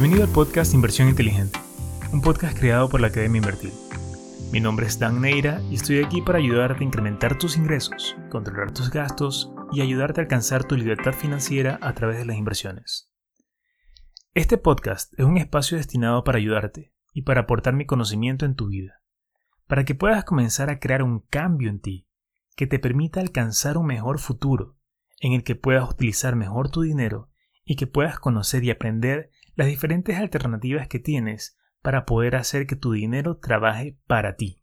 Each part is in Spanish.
Bienvenido al podcast Inversión Inteligente, un podcast creado por la Academia Invertir. Mi nombre es Dan Neira y estoy aquí para ayudarte a incrementar tus ingresos, controlar tus gastos y ayudarte a alcanzar tu libertad financiera a través de las inversiones. Este podcast es un espacio destinado para ayudarte y para aportar mi conocimiento en tu vida, para que puedas comenzar a crear un cambio en ti que te permita alcanzar un mejor futuro, en el que puedas utilizar mejor tu dinero y que puedas conocer y aprender las diferentes alternativas que tienes para poder hacer que tu dinero trabaje para ti.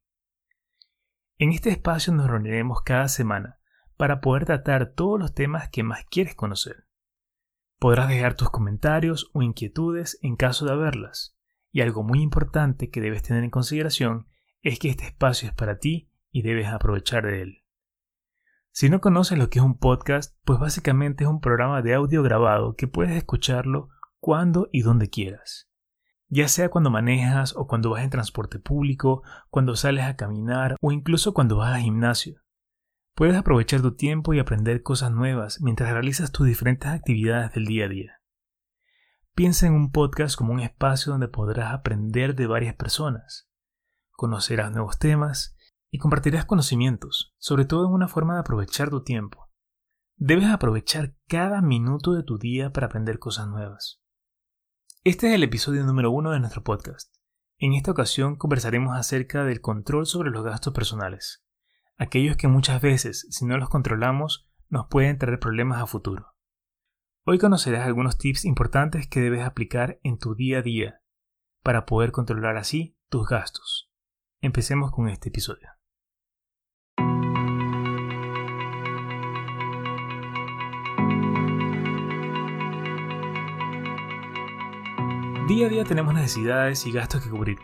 En este espacio nos reuniremos cada semana para poder tratar todos los temas que más quieres conocer. Podrás dejar tus comentarios o inquietudes en caso de haberlas, y algo muy importante que debes tener en consideración es que este espacio es para ti y debes aprovechar de él. Si no conoces lo que es un podcast, pues básicamente es un programa de audio grabado que puedes escucharlo cuando y donde quieras. Ya sea cuando manejas o cuando vas en transporte público, cuando sales a caminar o incluso cuando vas al gimnasio. Puedes aprovechar tu tiempo y aprender cosas nuevas mientras realizas tus diferentes actividades del día a día. Piensa en un podcast como un espacio donde podrás aprender de varias personas, conocerás nuevos temas y compartirás conocimientos, sobre todo en una forma de aprovechar tu tiempo. Debes aprovechar cada minuto de tu día para aprender cosas nuevas. Este es el episodio número uno de nuestro podcast. En esta ocasión conversaremos acerca del control sobre los gastos personales, aquellos que muchas veces, si no los controlamos, nos pueden traer problemas a futuro. Hoy conocerás algunos tips importantes que debes aplicar en tu día a día para poder controlar así tus gastos. Empecemos con este episodio. Día a día tenemos necesidades y gastos que cubrir,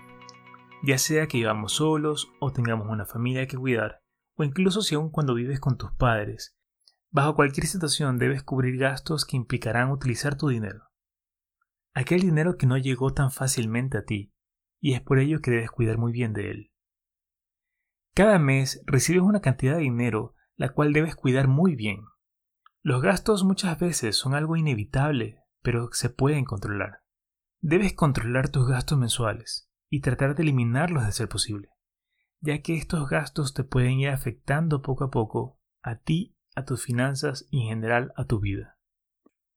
ya sea que vivamos solos o tengamos una familia que cuidar, o incluso si aún cuando vives con tus padres. Bajo cualquier situación debes cubrir gastos que implicarán utilizar tu dinero. Aquel dinero que no llegó tan fácilmente a ti, y es por ello que debes cuidar muy bien de él. Cada mes recibes una cantidad de dinero la cual debes cuidar muy bien. Los gastos muchas veces son algo inevitable, pero se pueden controlar. Debes controlar tus gastos mensuales y tratar de eliminarlos de ser posible, ya que estos gastos te pueden ir afectando poco a poco a ti, a tus finanzas y en general a tu vida.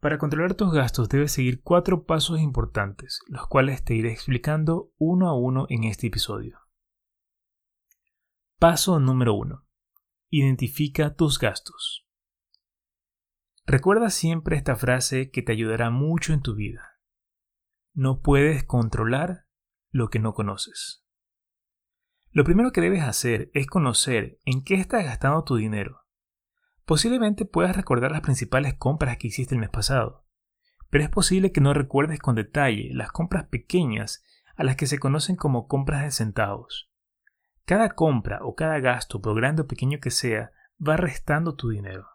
Para controlar tus gastos debes seguir cuatro pasos importantes, los cuales te iré explicando uno a uno en este episodio. Paso número 1. Identifica tus gastos. Recuerda siempre esta frase que te ayudará mucho en tu vida. No puedes controlar lo que no conoces. Lo primero que debes hacer es conocer en qué estás gastando tu dinero. Posiblemente puedas recordar las principales compras que hiciste el mes pasado, pero es posible que no recuerdes con detalle las compras pequeñas a las que se conocen como compras de centavos. Cada compra o cada gasto, por grande o pequeño que sea, va restando tu dinero.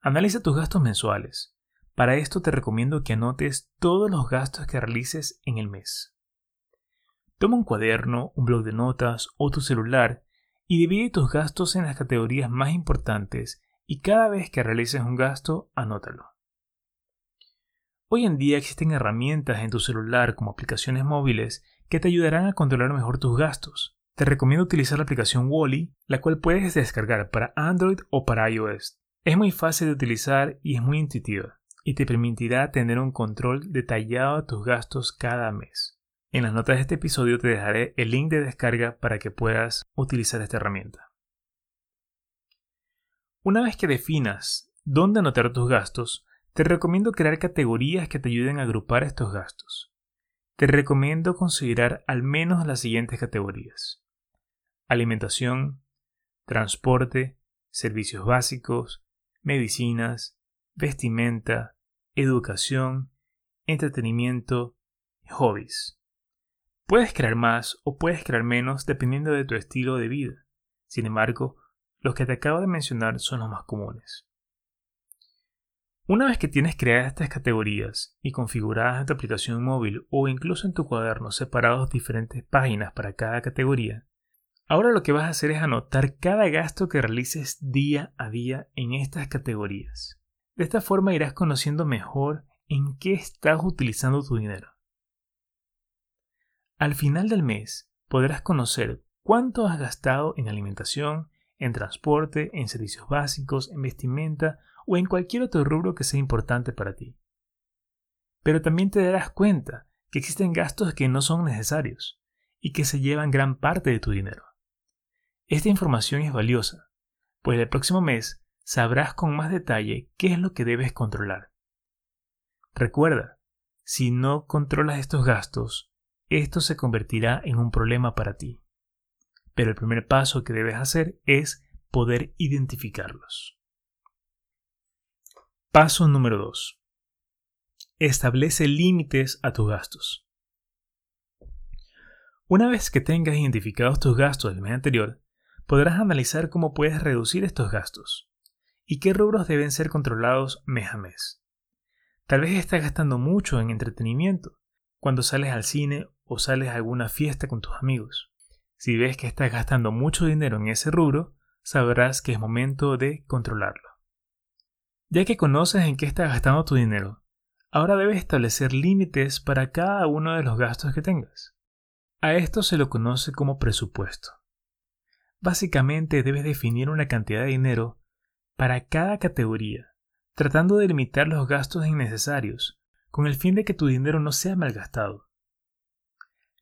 Analiza tus gastos mensuales. Para esto te recomiendo que anotes todos los gastos que realices en el mes. Toma un cuaderno, un blog de notas o tu celular y divide tus gastos en las categorías más importantes y cada vez que realices un gasto, anótalo. Hoy en día existen herramientas en tu celular como aplicaciones móviles que te ayudarán a controlar mejor tus gastos. Te recomiendo utilizar la aplicación Wally, la cual puedes descargar para Android o para iOS. Es muy fácil de utilizar y es muy intuitiva y te permitirá tener un control detallado de tus gastos cada mes. En las notas de este episodio te dejaré el link de descarga para que puedas utilizar esta herramienta. Una vez que definas dónde anotar tus gastos, te recomiendo crear categorías que te ayuden a agrupar estos gastos. Te recomiendo considerar al menos las siguientes categorías. Alimentación, transporte, servicios básicos, medicinas, vestimenta, educación, entretenimiento, hobbies. Puedes crear más o puedes crear menos dependiendo de tu estilo de vida. Sin embargo, los que te acabo de mencionar son los más comunes. Una vez que tienes creadas estas categorías y configuradas en tu aplicación móvil o incluso en tu cuaderno separados diferentes páginas para cada categoría, ahora lo que vas a hacer es anotar cada gasto que realices día a día en estas categorías. De esta forma irás conociendo mejor en qué estás utilizando tu dinero. Al final del mes podrás conocer cuánto has gastado en alimentación, en transporte, en servicios básicos, en vestimenta o en cualquier otro rubro que sea importante para ti. Pero también te darás cuenta que existen gastos que no son necesarios y que se llevan gran parte de tu dinero. Esta información es valiosa, pues el próximo mes sabrás con más detalle qué es lo que debes controlar. Recuerda, si no controlas estos gastos, esto se convertirá en un problema para ti. Pero el primer paso que debes hacer es poder identificarlos. Paso número 2. Establece límites a tus gastos. Una vez que tengas identificados tus gastos del mes anterior, podrás analizar cómo puedes reducir estos gastos y qué rubros deben ser controlados mes a mes. Tal vez estás gastando mucho en entretenimiento cuando sales al cine o sales a alguna fiesta con tus amigos. Si ves que estás gastando mucho dinero en ese rubro, sabrás que es momento de controlarlo. Ya que conoces en qué estás gastando tu dinero, ahora debes establecer límites para cada uno de los gastos que tengas. A esto se lo conoce como presupuesto. Básicamente debes definir una cantidad de dinero para cada categoría, tratando de limitar los gastos innecesarios, con el fin de que tu dinero no sea malgastado.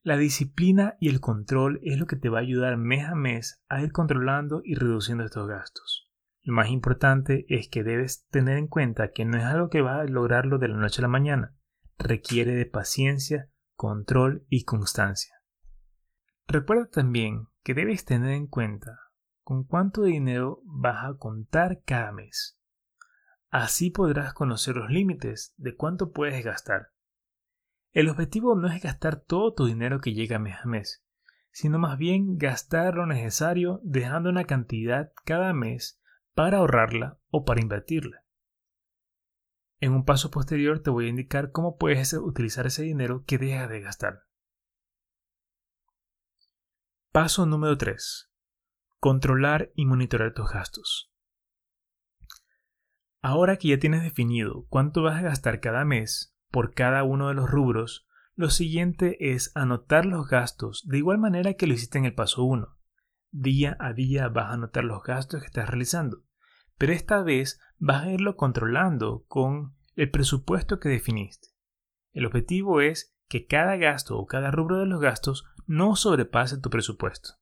La disciplina y el control es lo que te va a ayudar mes a mes a ir controlando y reduciendo estos gastos. Lo más importante es que debes tener en cuenta que no es algo que va a lograrlo de la noche a la mañana. Requiere de paciencia, control y constancia. Recuerda también que debes tener en cuenta con cuánto dinero vas a contar cada mes. Así podrás conocer los límites de cuánto puedes gastar. El objetivo no es gastar todo tu dinero que llega mes a mes, sino más bien gastar lo necesario dejando una cantidad cada mes para ahorrarla o para invertirla. En un paso posterior te voy a indicar cómo puedes utilizar ese dinero que dejas de gastar. Paso número 3. Controlar y monitorear tus gastos. Ahora que ya tienes definido cuánto vas a gastar cada mes por cada uno de los rubros, lo siguiente es anotar los gastos de igual manera que lo hiciste en el paso 1. Día a día vas a anotar los gastos que estás realizando, pero esta vez vas a irlo controlando con el presupuesto que definiste. El objetivo es que cada gasto o cada rubro de los gastos no sobrepase tu presupuesto.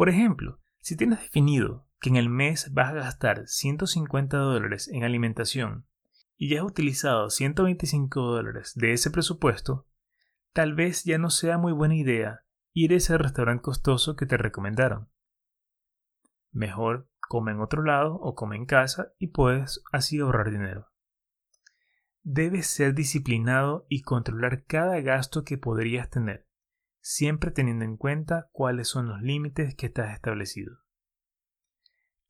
Por ejemplo, si tienes definido que en el mes vas a gastar 150 dólares en alimentación y ya has utilizado 125 dólares de ese presupuesto, tal vez ya no sea muy buena idea ir a ese restaurante costoso que te recomendaron. Mejor come en otro lado o come en casa y puedes así ahorrar dinero. Debes ser disciplinado y controlar cada gasto que podrías tener siempre teniendo en cuenta cuáles son los límites que estás establecido.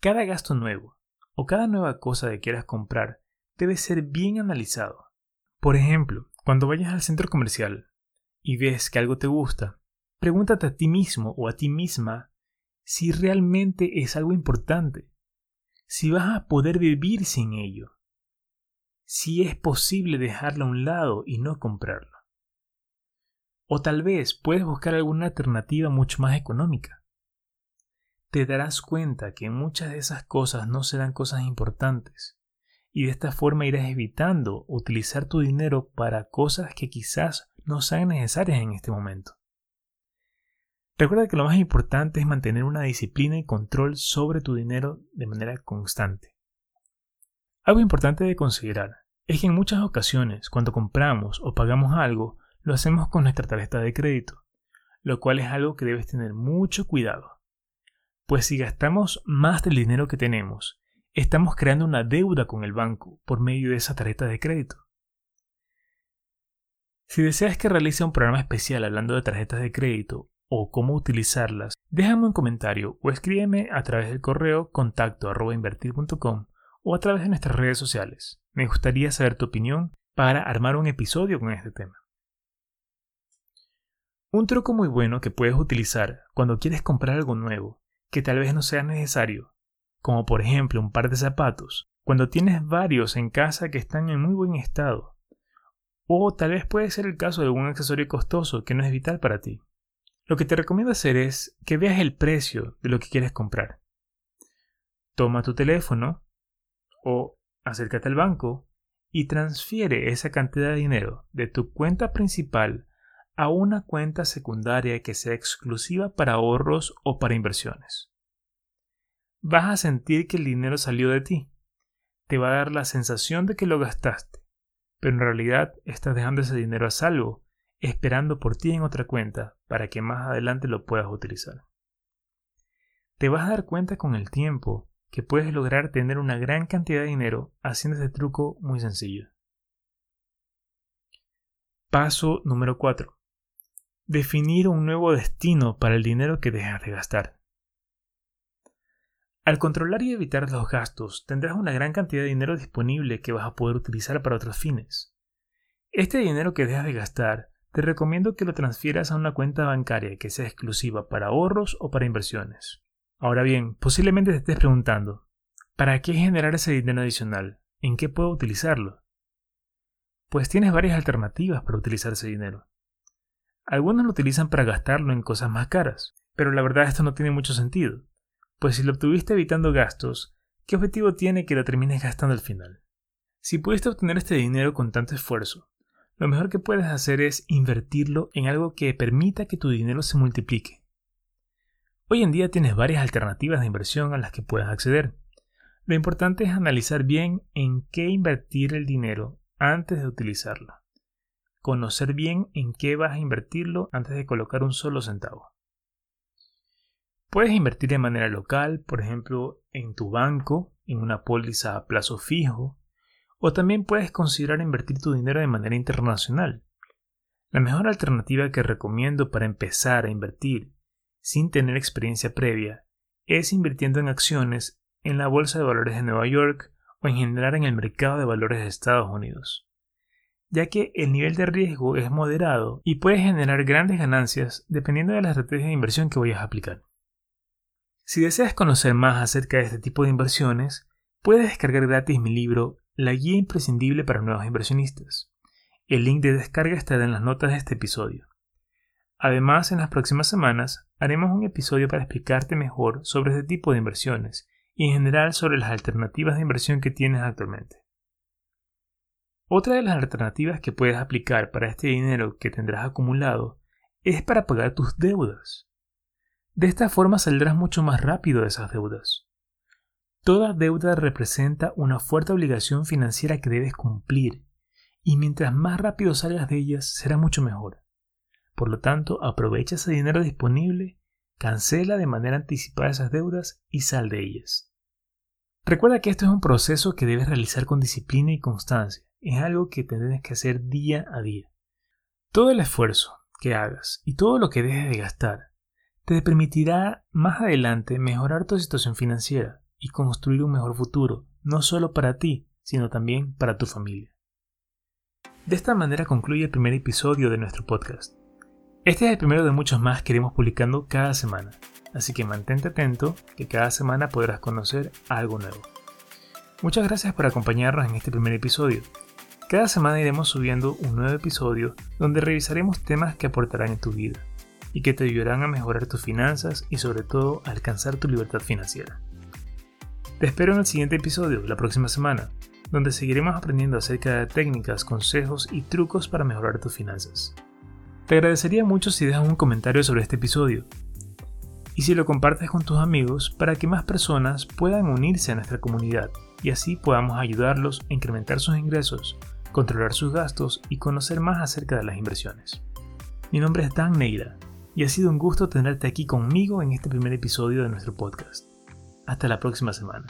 Cada gasto nuevo o cada nueva cosa que quieras comprar debe ser bien analizado. Por ejemplo, cuando vayas al centro comercial y ves que algo te gusta, pregúntate a ti mismo o a ti misma si realmente es algo importante, si vas a poder vivir sin ello, si es posible dejarlo a un lado y no comprarlo. O tal vez puedes buscar alguna alternativa mucho más económica. Te darás cuenta que muchas de esas cosas no serán cosas importantes, y de esta forma irás evitando utilizar tu dinero para cosas que quizás no sean necesarias en este momento. Recuerda que lo más importante es mantener una disciplina y control sobre tu dinero de manera constante. Algo importante de considerar es que en muchas ocasiones cuando compramos o pagamos algo lo hacemos con nuestra tarjeta de crédito, lo cual es algo que debes tener mucho cuidado. Pues si gastamos más del dinero que tenemos, estamos creando una deuda con el banco por medio de esa tarjeta de crédito. Si deseas que realice un programa especial hablando de tarjetas de crédito o cómo utilizarlas, déjame un comentario o escríbeme a través del correo contacto o a través de nuestras redes sociales. Me gustaría saber tu opinión para armar un episodio con este tema. Un truco muy bueno que puedes utilizar cuando quieres comprar algo nuevo, que tal vez no sea necesario, como por ejemplo un par de zapatos, cuando tienes varios en casa que están en muy buen estado. O tal vez puede ser el caso de algún accesorio costoso que no es vital para ti. Lo que te recomiendo hacer es que veas el precio de lo que quieres comprar. Toma tu teléfono o acércate al banco y transfiere esa cantidad de dinero de tu cuenta principal a una cuenta secundaria que sea exclusiva para ahorros o para inversiones. Vas a sentir que el dinero salió de ti. Te va a dar la sensación de que lo gastaste, pero en realidad estás dejando ese dinero a salvo, esperando por ti en otra cuenta para que más adelante lo puedas utilizar. Te vas a dar cuenta con el tiempo que puedes lograr tener una gran cantidad de dinero haciendo este truco muy sencillo. Paso número 4. Definir un nuevo destino para el dinero que dejas de gastar. Al controlar y evitar los gastos, tendrás una gran cantidad de dinero disponible que vas a poder utilizar para otros fines. Este dinero que dejas de gastar, te recomiendo que lo transfieras a una cuenta bancaria que sea exclusiva para ahorros o para inversiones. Ahora bien, posiblemente te estés preguntando, ¿para qué generar ese dinero adicional? ¿En qué puedo utilizarlo? Pues tienes varias alternativas para utilizar ese dinero. Algunos lo utilizan para gastarlo en cosas más caras, pero la verdad esto no tiene mucho sentido, pues si lo obtuviste evitando gastos, ¿qué objetivo tiene que lo termines gastando al final? Si pudiste obtener este dinero con tanto esfuerzo, lo mejor que puedes hacer es invertirlo en algo que permita que tu dinero se multiplique Hoy en día tienes varias alternativas de inversión a las que puedes acceder. Lo importante es analizar bien en qué invertir el dinero antes de utilizarlo. Conocer bien en qué vas a invertirlo antes de colocar un solo centavo. Puedes invertir de manera local, por ejemplo, en tu banco, en una póliza a plazo fijo, o también puedes considerar invertir tu dinero de manera internacional. La mejor alternativa que recomiendo para empezar a invertir sin tener experiencia previa es invirtiendo en acciones en la Bolsa de Valores de Nueva York o en general en el mercado de valores de Estados Unidos, ya que el nivel de riesgo es moderado y puedes generar grandes ganancias dependiendo de la estrategia de inversión que vayas a aplicar. Si deseas conocer más acerca de este tipo de inversiones, puedes descargar gratis mi libro La guía imprescindible para nuevos inversionistas. El link de descarga estará en las notas de este episodio. Además, en las próximas semanas haremos un episodio para explicarte mejor sobre este tipo de inversiones y en general sobre las alternativas de inversión que tienes actualmente. Otra de las alternativas que puedes aplicar para este dinero que tendrás acumulado es para pagar tus deudas. De esta forma saldrás mucho más rápido de esas deudas. Toda deuda representa una fuerte obligación financiera que debes cumplir, y mientras más rápido salgas de ellas será mucho mejor. Por lo tanto, aprovecha ese dinero disponible, cancela de manera anticipada esas deudas y sal de ellas. Recuerda que esto es un proceso que debes realizar con disciplina y constancia. Es algo que tienes que hacer día a día. Todo el esfuerzo que hagas y todo lo que dejes de gastar te permitirá más adelante mejorar tu situación financiera y construir un mejor futuro, no solo para ti, sino también para tu familia. De esta manera concluye el primer episodio de nuestro podcast. Este es el primero de muchos más que iremos publicando cada semana, así que mantente atento que cada semana podrás conocer algo nuevo. Muchas gracias por acompañarnos en este primer episodio. Cada semana iremos subiendo un nuevo episodio donde revisaremos temas que aportarán en tu vida y que te ayudarán a mejorar tus finanzas y sobre todo a alcanzar tu libertad financiera. Te espero en el siguiente episodio la próxima semana, donde seguiremos aprendiendo acerca de técnicas, consejos y trucos para mejorar tus finanzas. Te agradecería mucho si dejas un comentario sobre este episodio y si lo compartes con tus amigos para que más personas puedan unirse a nuestra comunidad y así podamos ayudarlos a incrementar sus ingresos, controlar sus gastos y conocer más acerca de las inversiones. Mi nombre es Dan Neira y ha sido un gusto tenerte aquí conmigo en este primer episodio de nuestro podcast. Hasta la próxima semana.